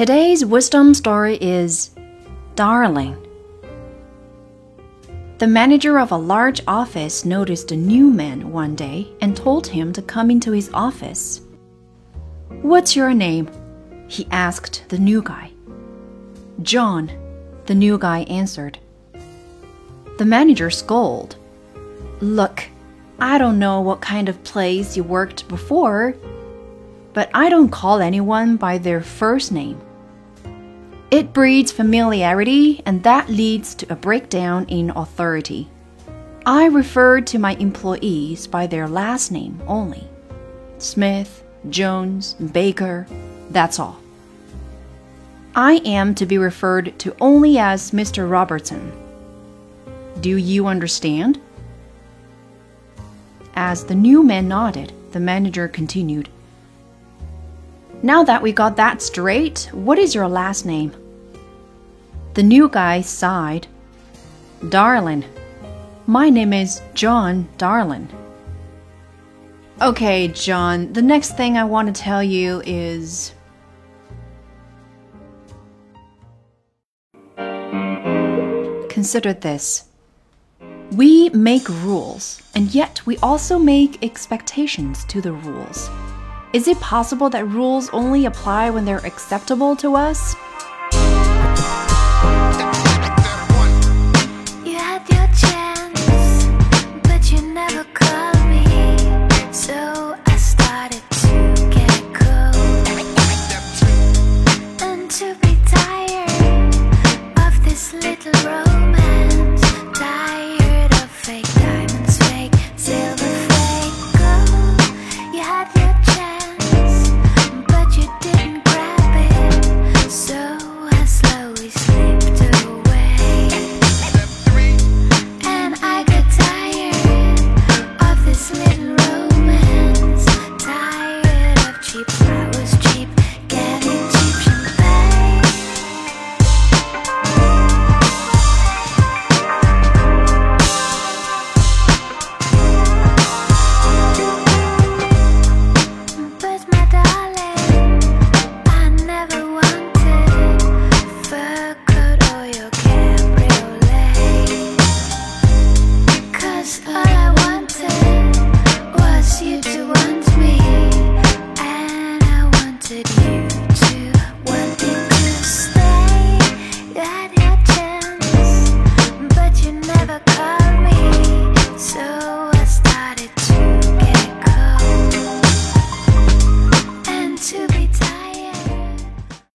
Today's wisdom story is Darling. The manager of a large office noticed a new man one day and told him to come into his office. What's your name? he asked the new guy. John, the new guy answered. The manager scolded. Look, I don't know what kind of place you worked before, but I don't call anyone by their first name. It breeds familiarity, and that leads to a breakdown in authority. I refer to my employees by their last name only Smith, Jones, Baker, that's all. I am to be referred to only as Mr. Robertson. Do you understand? As the new man nodded, the manager continued. Now that we got that straight, what is your last name? The new guy sighed. Darling. My name is John Darling. Okay, John, the next thing I want to tell you is. Consider this. We make rules, and yet we also make expectations to the rules. Is it possible that rules only apply when they're acceptable to us? wanted you.